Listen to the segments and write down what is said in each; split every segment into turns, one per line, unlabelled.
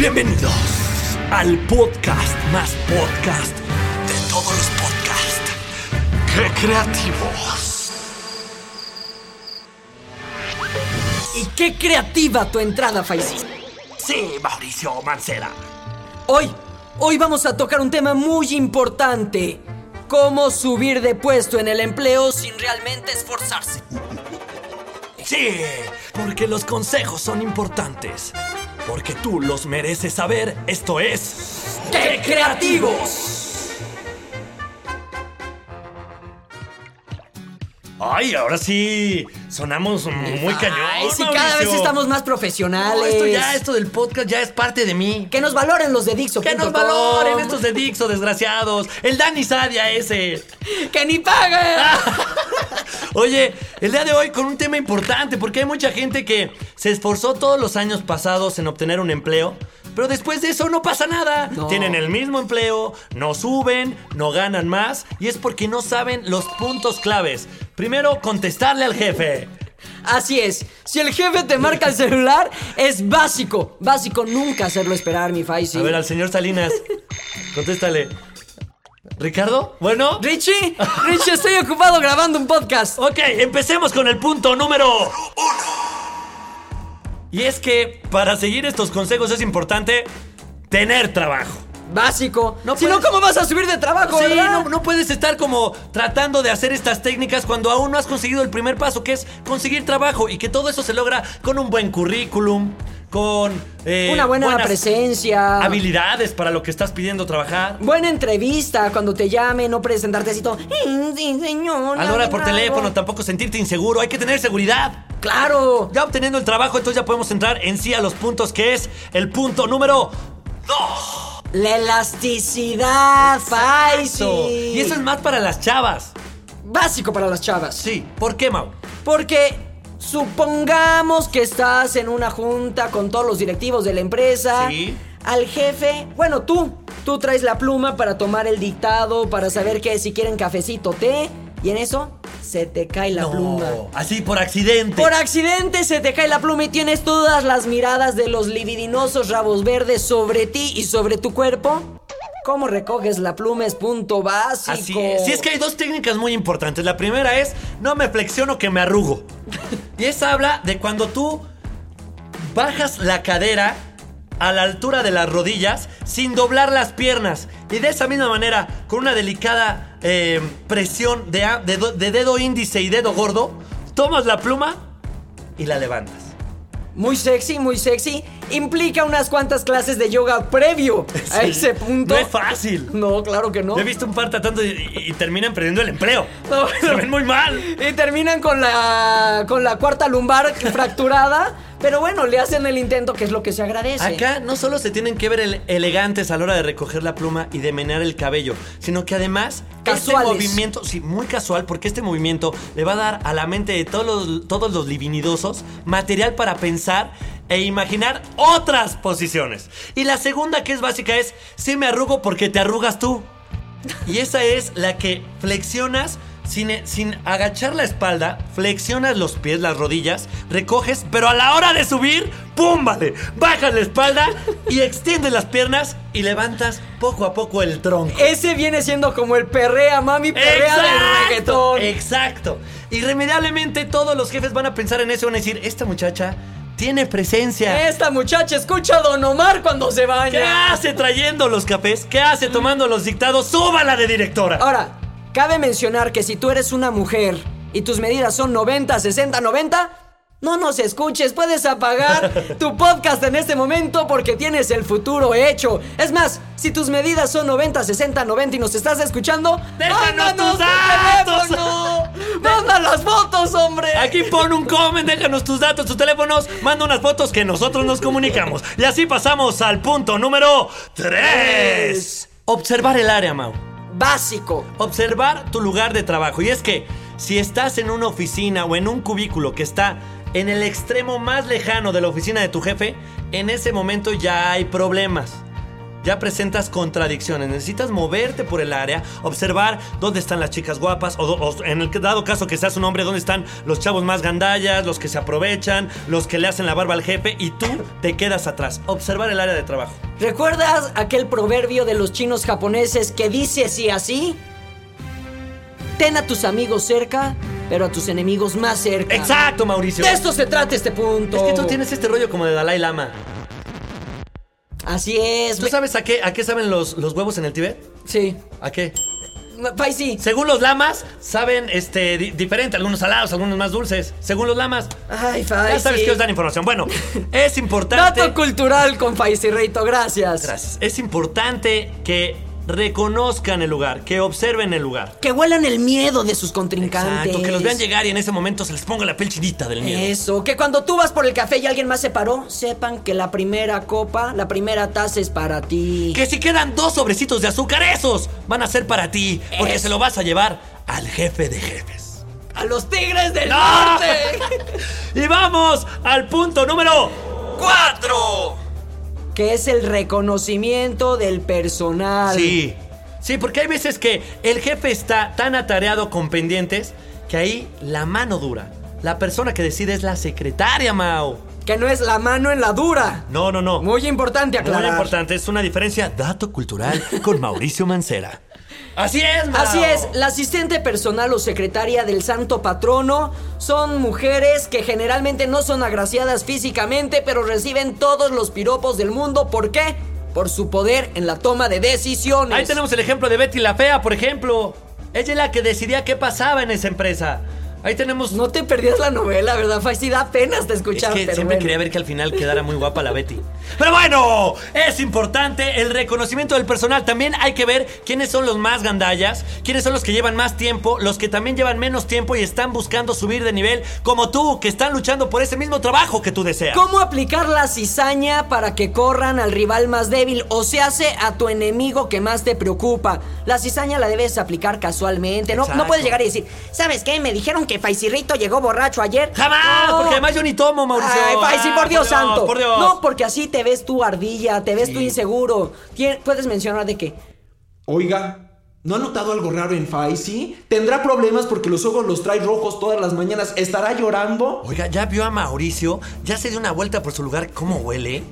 Bienvenidos al podcast más podcast de todos los podcasts. ¡Qué creativos!
Y qué creativa tu entrada, Faisy.
Sí, Mauricio Mancera.
Hoy, hoy vamos a tocar un tema muy importante. Cómo subir de puesto en el empleo sin realmente esforzarse.
Sí, porque los consejos son importantes. Porque tú los mereces saber. Esto es...
¡Qué creativos!
Ay, ahora sí sonamos muy cañón.
Ay, sí, cada vez estamos más
No,
profesionales.
esto ya, esto del podcast ya es parte de mí.
Que nos valoren los de Dixo.
Que nos valoren estos de Dixo, desgraciados. El Dani Sadia ese.
¡Que ni paguen!
Oye, el día de hoy con un tema importante, porque hay mucha gente que se esforzó todos los años pasados en obtener un empleo, pero después de eso no pasa nada.
No.
Tienen el mismo empleo, no suben, no ganan más, y es porque no saben los puntos claves. Primero, contestarle al jefe.
Así es. Si el jefe te marca el celular, es básico. Básico nunca hacerlo esperar, mi Faisy.
A ver, al señor Salinas, contéstale. ¿Ricardo? Bueno.
Richie, Richie, estoy ocupado grabando un podcast.
Ok, empecemos con el punto número uno. Y es que para seguir estos consejos es importante tener trabajo.
Básico.
No
si no, ¿cómo vas a subir de trabajo,
Sí,
verdad?
no, no puedes estar como tratando de hacer estas técnicas cuando aún no has conseguido el primer paso, que es conseguir trabajo. Y que todo eso se logra con un buen currículum, con eh,
Una buena presencia.
habilidades para lo que estás pidiendo trabajar.
Buena entrevista cuando te llame, no presentarte así todo. "Mm, Sí, señor.
A la hora por
algo".
teléfono, tampoco sentirte inseguro, hay que tener seguridad.
Claro.
Ya obteniendo el trabajo, entonces ya podemos entrar en sí a los puntos, que es el punto número 2.
La elasticidad, Faisy.
Y eso es más para las chavas.
básico para las chavas.
Sí. ¿Por qué, Mau?
Porque supongamos que estás en una junta con todos los directivos de la empresa.
Sí.
Al jefe, bueno, tú, tú traes la pluma para tomar el dictado, para saber que si quieren cafecito, té, y en eso se te cae la pluma.
Así por accidente.
Por accidente se te cae la pluma y tienes todas las miradas de los libidinosos rabos verdes sobre ti y sobre tu cuerpo. ¿Cómo recoges la pluma? Es punto básico.
Así es. Sí, es que hay dos técnicas muy importantes. La primera es no me flexiono que me arrugo. Y esa habla de cuando tú bajas la cadera a la altura de las rodillas sin doblar las piernas. Y de esa misma manera, con una delicada eh, presión de, dedo índice y dedo gordo, tomas la pluma y la levantas.
Muy sexy, muy sexy. Implica unas cuantas clases de yoga previo a ese punto.
No es fácil.
No, claro que no.
Yo he visto un par tratando y, y- y terminan perdiendo el empleo.
No,
Se ven muy mal.
Y terminan con la con la cuarta lumbar fracturada, pero bueno, le hacen el intento que es lo que se agradece.
Acá no solo se tienen que ver ele- elegantes a la hora de recoger la pluma y de menear el cabello, sino que además este
Casuales.
movimiento, sí, muy casual, porque este movimiento le va a dar a la mente de todos los, todos los livinidosos material para pensar e imaginar otras posiciones. Y la segunda que es básica es, sí me arrugo porque te arrugas tú. Y esa es la que flexionas sin, sin agachar la espalda, flexionas los pies, las rodillas, recoges, pero a la hora de subir, ¡pum! Vale, bajas la espalda y extiendes las piernas y levantas poco a poco el tronco.
Ese viene siendo como el perrea, mami, perrea del reggaetón.
Exacto. Irremediablemente todos los jefes van a pensar en eso y van a decir, esta muchacha tiene presencia.
Esta muchacha escucha a Don Omar cuando se baña.
¿Qué hace trayendo los cafés? ¿Qué hace tomando los dictados? ¡Súbala de directora!
Ahora, cabe mencionar que si tú eres una mujer y tus medidas son 90, 60, 90, no nos escuches, puedes apagar tu podcast en este momento porque tienes el futuro hecho. Es más, si tus medidas son 90, 60, 90 y nos estás escuchando,
¡Déjanos
¡mándanos
tus
tu
datos!
teléfono! ¡Manda las fotos, hombre!
Aquí pon un comment, déjanos tus datos, tus teléfonos, manda unas fotos que nosotros nos comunicamos. Y así pasamos al punto número 3. Observar el área, Mau.
Básico.
Observar tu lugar de trabajo. Y es que si estás en una oficina o en un cubículo que está en el extremo más lejano de la oficina de tu jefe, en ese momento ya hay problemas. ya presentas contradicciones. Necesitas moverte por el área, observar dónde están las chicas guapas, o, en el dado caso que seas un hombre, dónde están los chavos más gandallas, los que se aprovechan, los que le hacen la barba al jefe, y tú te quedas atrás. Observar el área de trabajo.
¿Recuerdas aquel proverbio de los chinos japoneses que dice así así? Ten a tus amigos cerca, pero a tus enemigos más cerca.
Exacto, Mauricio.
De esto se trata este punto.
Es que tú tienes este rollo como de Dalai Lama.
Así es.
¿Tú sabes a qué, a qué saben los, los huevos en el Tíbet?
Sí.
¿A qué?
Faisy.
Según los lamas, saben este, di- diferente. Algunos salados, algunos más dulces. Según los lamas.
Ay, Faisy.
Ya sabes que os dan información. Bueno, es importante.
Dato cultural con Faisy Reito, gracias.
Gracias. Es importante que reconozcan el lugar, que observen el lugar.
Que huelan el miedo de sus contrincantes.
Exacto, que los vean llegar y en ese momento se les ponga la piel chinita del miedo.
Eso, que cuando tú vas por el café y alguien más se paró, sepan que la primera copa, la primera taza es para ti.
Que si quedan dos sobrecitos de azúcar, esos van a ser para ti, porque
Eso.
se lo vas a llevar al jefe de jefes.
¡A los tigres del
¡No!
norte!
y vamos al punto número 4.
Que es el reconocimiento del personal.
Sí, sí, porque hay veces que el jefe está tan atareado con pendientes que ahí la mano dura. La persona que decide es la secretaria, Mao.
Que no es la mano en la dura.
No, no, no.
Muy importante aclarar.
Muy importante, es una diferencia. Dato cultural con Mauricio Mancera. Así es, Mao.
Así es, la asistente personal o secretaria del santo patrono son mujeres que generalmente no son agraciadas físicamente, pero reciben todos los piropos del mundo. ¿Por qué? Por su poder en la toma de decisiones.
Ahí tenemos el ejemplo de Betty la Fea, por ejemplo. Ella es la que decidía qué pasaba en esa empresa. Ahí tenemos.
No te perdías la novela, ¿verdad, Faisy? Da penas de
es
escuchar,
que siempre
bueno.
quería ver que al final quedara muy guapa la Betty. Pero bueno, es importante el reconocimiento del personal. También hay que ver quiénes son los más gandallas, quiénes son los que llevan más tiempo, los que también llevan menos tiempo y están buscando subir de nivel, como tú, que están luchando por ese mismo trabajo que tú deseas.
¿Cómo aplicar la cizaña para que corran al rival más débil o se hace a tu enemigo que más te preocupa? La cizaña la debes aplicar casualmente. No, no puedes llegar y decir, ¿sabes qué? Me dijeron que Faisirrito llegó borracho ayer.
¡Jamás!
No.
Porque además yo ni tomo, Mauricio.
Ay, Faisy,
Ah,
por Dios santo.
Por Dios.
No, porque así te ves tú ardilla, te ves
Sí.
tú inseguro. Puedes mencionar de que
Oiga, ¿no ha notado algo raro en Faisy? ¿Tendrá problemas porque los ojos los trae rojos todas las mañanas? ¿Estará llorando?
Oiga, ¿ya vio a Mauricio? ¿Ya se dio una vuelta por su lugar? ¿Cómo huele?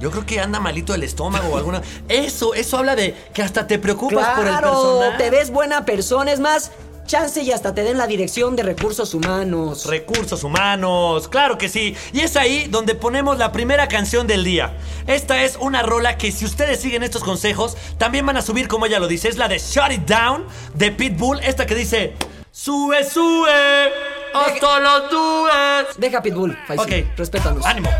Yo creo que anda malito el estómago o alguna... Eso, eso habla de que hasta te preocupas por el
Claro,
personal.
te ves buena persona. Es más, chance y hasta te den la dirección de recursos humanos.
Recursos humanos, claro que sí. Y es ahí donde ponemos la primera canción del día. Esta es una rola que si ustedes siguen estos consejos, también van a subir como ella lo dice. Es la de Shut It Down de Pitbull. Esta que dice, sube, sube, hasta los nubes.
Deja Pitbull, Faisy.
Ok,
Respétanos.
ánimo.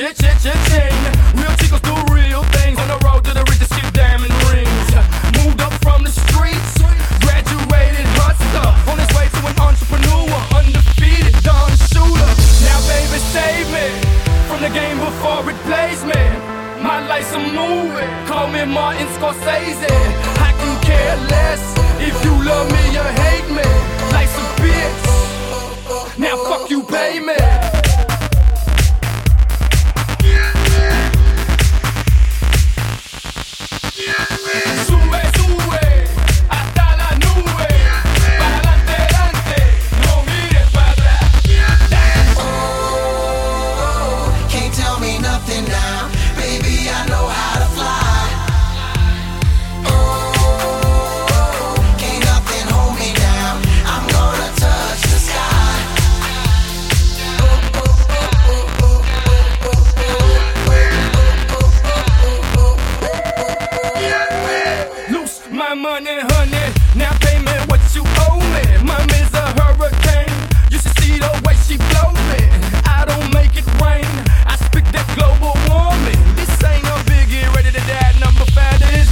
Shit, shit, shit, shit,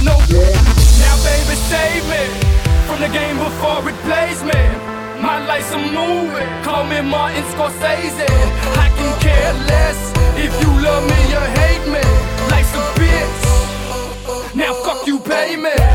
no. Now, baby, save me from the game before it plays me. My life's a movie. Call me Martin Scorsese. I can care less if you love me or hate me. Life's a bitch. Now fuck you, pay
me.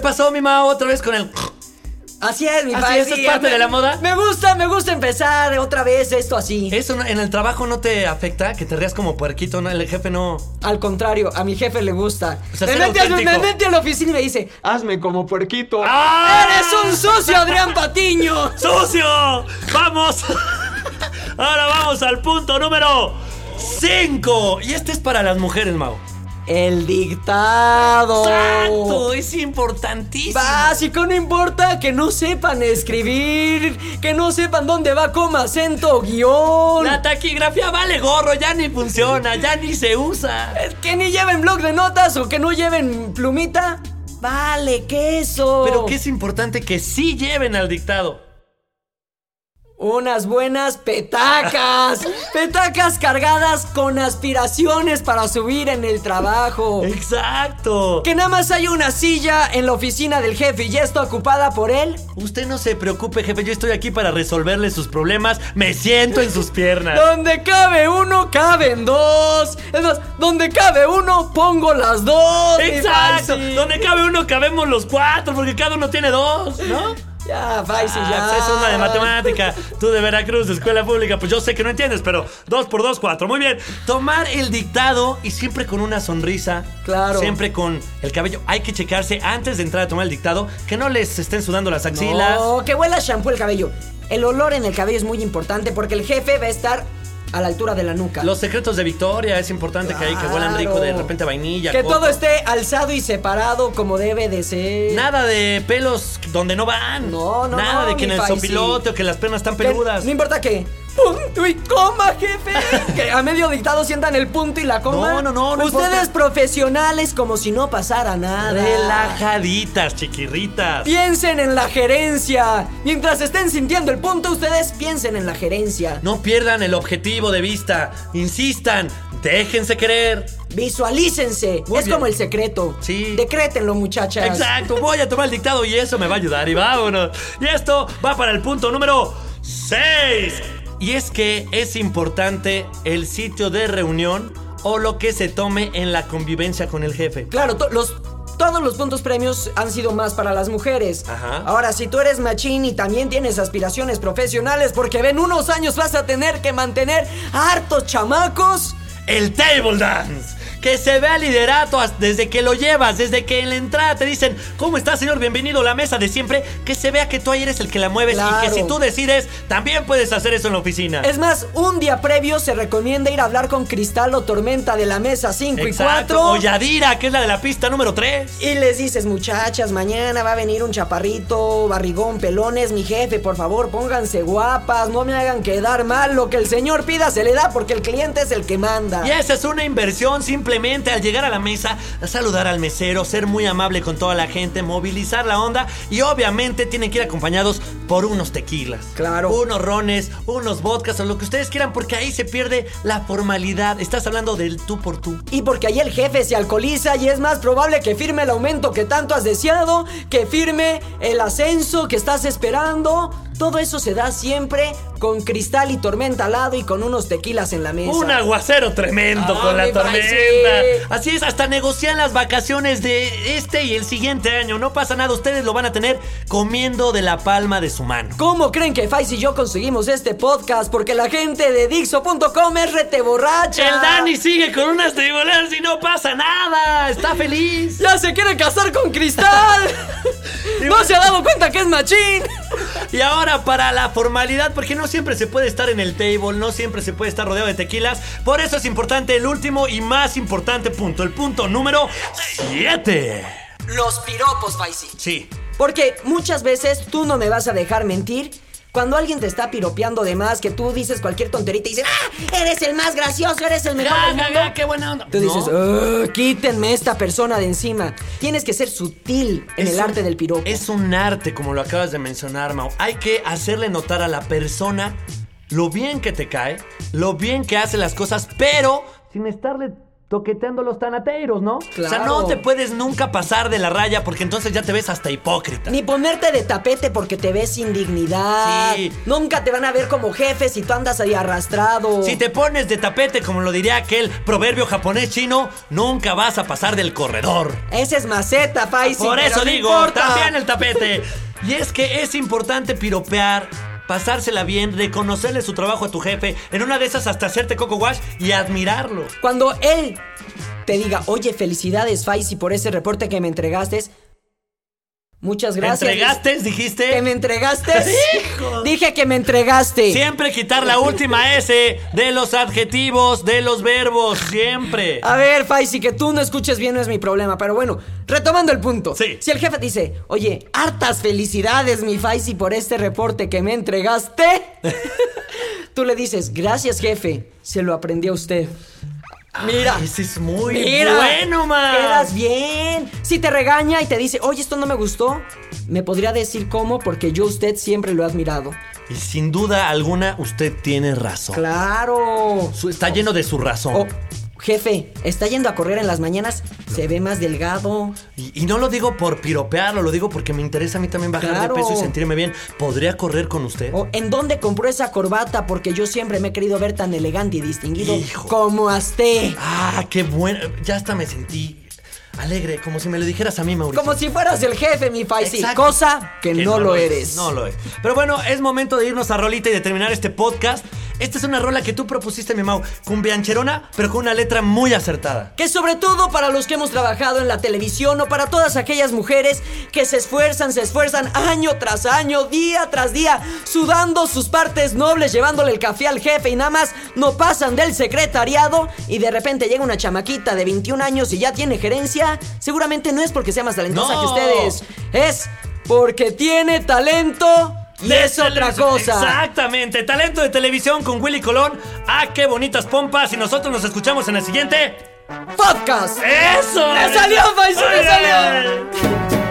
¿Qué pasó, mi Mao? Otra vez con el.
Así es, mi
Así
padre.
es, es parte
me-
de la moda.
Me gusta, me gusta empezar otra vez esto así.
¿Eso no- en el trabajo no te afecta? Que te rías como puerquito, ¿no? El jefe no.
Al contrario, a mi jefe le gusta.
O sea,
me, mete me mete a la oficina y me dice,
Hazme como puerquito.
¡Ah!
¡Eres un sucio, Adrián Patiño!
¡Sucio! ¡Vamos! Ahora vamos al punto número 5. Y este es para las mujeres, Mau.
El dictado.
¡Exacto! Es importantísimo.
Básico, no importa que no sepan escribir, que no sepan dónde va coma, acento, guion.
La taquigrafía vale gorro, ya ni funciona, ya ni se usa.
Eh, Que ni lleven blog de notas o que no lleven plumita. Vale, queso.
Pero que es importante que sí lleven al dictado.
Unas buenas petacas. petacas cargadas con aspiraciones para subir en el trabajo.
Exacto.
Que nada más hay una silla en la oficina del jefe y ya está ocupada por él.
Usted no se preocupe, jefe, yo estoy aquí para resolverle sus problemas. Me siento en sus piernas.
Donde cabe uno, caben dos. Es más, donde cabe uno, pongo las dos.
Exacto. Donde cabe uno, cabemos los cuatro, porque cada uno tiene dos, ¿no?
Ya, Faisy,
Ah,
ya.
pues es una de matemática. Tú de Veracruz, de escuela pública, pues yo sé que no entiendes, pero dos por dos, cuatro. Muy bien. Tomar el dictado y siempre con una sonrisa.
Claro.
Siempre con el cabello. Hay que checarse antes de entrar a tomar el dictado que no les estén sudando las axilas.
No, que huela shampoo el cabello. El olor en el cabello es muy importante porque el jefe va a estar a la altura de la nuca.
Los secretos de Victoria, es importante que ahí que huelan rico de repente a vainilla.
Que
coco.
todo esté alzado y separado como debe de ser.
Nada de pelos donde no van.
No, no,
Nada
no,
de que en el sopilote o que las piernas están
Que
peludas.
No importa que. Punto y coma, jefe. que a medio dictado sientan el punto y la coma.
No, no, no, no
Ustedes
importa.
profesionales como si no pasara nada.
Relajaditas, chiquirritas.
Piensen en la gerencia. Mientras estén sintiendo el punto, ustedes piensen en la gerencia.
No pierdan el objetivo de vista. Insistan. Déjense querer.
Visualícense.
Muy
es
bien.
como el secreto.
Sí.
Decrétenlo, muchachas.
Exacto. Voy a tomar el dictado y eso me va a ayudar. Y vámonos. Y esto va para el punto número 6. Y es que es importante el sitio de reunión o lo que se tome en la convivencia con el jefe.
Claro, to- los, todos los puntos premios han sido más para las mujeres.
Ajá.
Ahora, si tú eres machín y también tienes aspiraciones profesionales, porque ven unos años vas a tener que mantener a hartos chamacos.
El table dance. Que se vea liderato desde que lo llevas, desde que en la entrada te dicen, ¿cómo está señor? Bienvenido a la mesa de siempre. Que se vea que tú ahí eres el que la mueves y que si tú decides, también puedes hacer eso en la oficina.
Es más, un día previo se recomienda ir a hablar con Cristal o Tormenta de la mesa 5 y
Exacto.
4.
O Yadira, que es la de la pista número 3.
Y les dices, muchachas, mañana va a venir un chaparrito, barrigón, pelones, mi jefe, por favor, pónganse guapas, no me hagan quedar mal, lo que el señor pida se le da porque el cliente es el que manda.
Y esa es una inversión simplemente simplemente al llegar a la mesa, saludar al mesero, ser muy amable con toda la gente, movilizar la onda y obviamente tienen que ir acompañados por unos tequilas.
Claro.
Unos rones, unos vodkas o lo que ustedes quieran porque ahí se pierde la formalidad. Estás hablando del tú por tú.
Y porque ahí el jefe se alcoholiza y es más probable que firme el aumento que tanto has deseado, que firme el ascenso que estás esperando. Todo eso se da siempre con cristal y tormenta al lado y con unos tequilas en la mesa.
Un aguacero tremendo
Ah,
con la tormenta. Así es, hasta negocian las vacaciones de este y el siguiente año. No pasa nada, ustedes lo van a tener comiendo de la palma de su mano.
¿Cómo creen que Faiz y yo conseguimos este podcast? Porque la gente de Dixo.com es rete borracha.
El Dani sigue con unas tribulas y no pasa nada. Está feliz.
¡Ya se quiere casar con Cristal! ¡No se ha dado cuenta que es machín!
Y ahora para la formalidad, porque no siempre se puede estar en el table, no siempre se puede estar rodeado de tequilas. Por eso es importante el último y más importante punto, el punto número 7.
Los piropos, Faisy.
Sí.
Porque muchas veces tú no me vas a dejar mentir. Cuando alguien te está piropeando de más, que tú dices cualquier tonterita y dices, ¡ah! Eres el más gracioso, eres el mejor del mundo.
qué buena onda.
Tú dices,
No.
"Ah, quítenme esta persona de encima. Tienes que ser sutil en
Es
el
un-
arte del piropo.
Es un arte, como lo acabas de mencionar, Mau. Hay que hacerle notar a la persona lo bien que te cae, lo bien que hace las cosas, pero sin estarle toqueteando los tanateiros, ¿no? O sea,
Claro.
no te puedes nunca pasar de la raya porque entonces ya te ves hasta hipócrita.
Ni ponerte de tapete porque te ves sin dignidad.
Sí.
Nunca te van a ver como jefe si tú andas ahí arrastrado.
Si te pones de tapete, como lo diría aquel proverbio japonés chino, nunca vas a pasar del corredor.
Ese es maceta, Faisy.
Por eso
no
digo,
importa.
también el tapete. Y es que es importante piropear, pasársela bien, reconocerle su trabajo a tu jefe, en una de esas hasta hacerte coco wash y admirarlo.
Cuando él te diga, oye, felicidades, Faisy, por ese reporte que me entregaste. Muchas gracias.
¿Entregaste, dijiste?
¿Que me entregaste?
Hijo.
Dije que me entregaste.
Siempre quitar la última S de los adjetivos, de los verbos, siempre.
A ver, Faisy, que tú no escuches bien no es mi problema, pero bueno, retomando el punto.
Sí.
Si el jefe dice, oye, hartas felicidades, mi Faisy, por este reporte que me entregaste, tú le dices, gracias, jefe, se lo aprendí a usted. Mira.
Ese es muy
Mira,
bueno, man.
Quedas bien. Si te regaña y te dice, oye, esto no me gustó, me podría decir cómo, porque yo usted siempre lo he admirado.
Y sin duda alguna, usted tiene razón.
Claro.
Su- Está lleno de su razón.
Oh, jefe, está yendo a correr en las mañanas, se ve más delgado.
Y, y no lo digo por piropearlo, lo digo porque me interesa a mí también bajar
Claro.
de peso y sentirme bien. ¿Podría correr con usted?
O, ¿En dónde compró esa corbata? Porque yo siempre me he querido ver tan elegante y distinguido
Hijo.
como Azte.
Ah, qué bueno. Ya hasta me sentí alegre, como si me lo dijeras a mí, Mauricio.
Como si fueras el jefe, mi Faisy. Cosa que, no, lo eres.
No lo es. Pero bueno, es momento de irnos a rolita y de terminar este podcast. Esta es una rola que tú propusiste, mi Mau, cumbiancherona, pero con una letra muy acertada.
Que sobre todo para los que hemos trabajado en la televisión o para todas aquellas mujeres que se esfuerzan, se esfuerzan año tras año, día tras día, sudando sus partes nobles, llevándole el café al jefe y nada más no pasan del secretariado y de repente llega una chamaquita de 21 años y ya tiene gerencia, seguramente no es porque sea más talentosa
No.
que ustedes, es porque tiene talento es otra cosa.
Exactamente. Talento de televisión con Willy Colón. Ah, qué bonitas pompas. Y nosotros nos escuchamos en el siguiente.
Podcast.
¡Eso!
¡Le salió, Faisy, le
Muy
salió!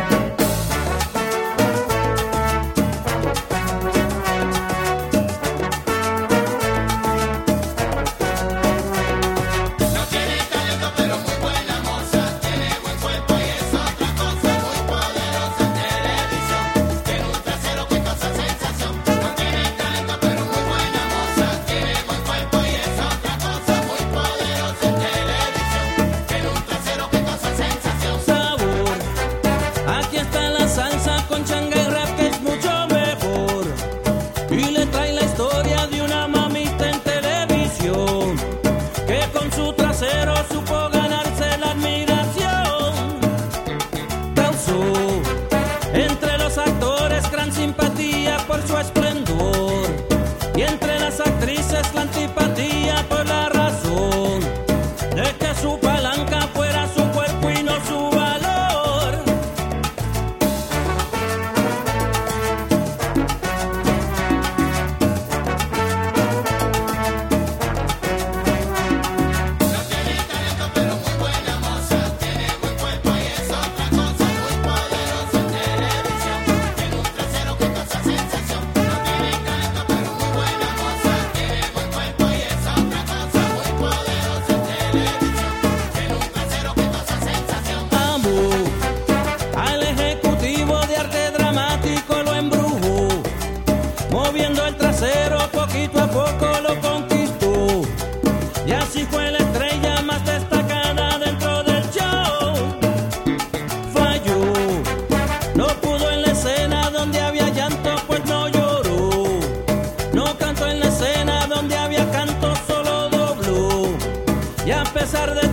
pesar de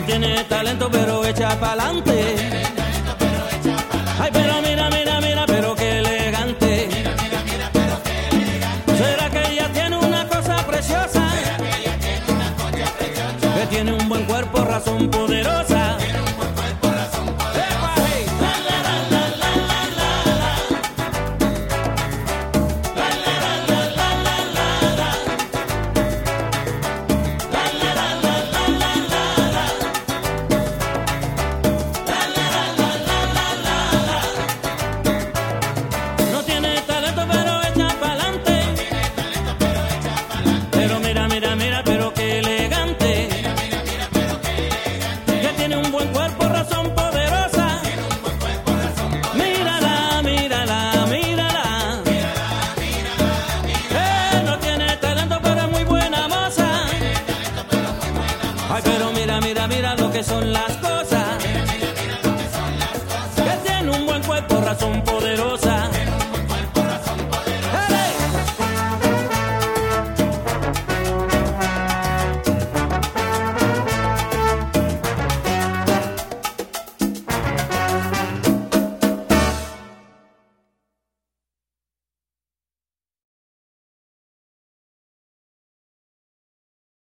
Tú tienes talento, pero echa pa'lante. Ay, pero mira, mira, mira, pero qué elegante. Mira mira ¿Será que ella tiene una cosa preciosa? Que tiene un buen cuerpo, razón poderosa.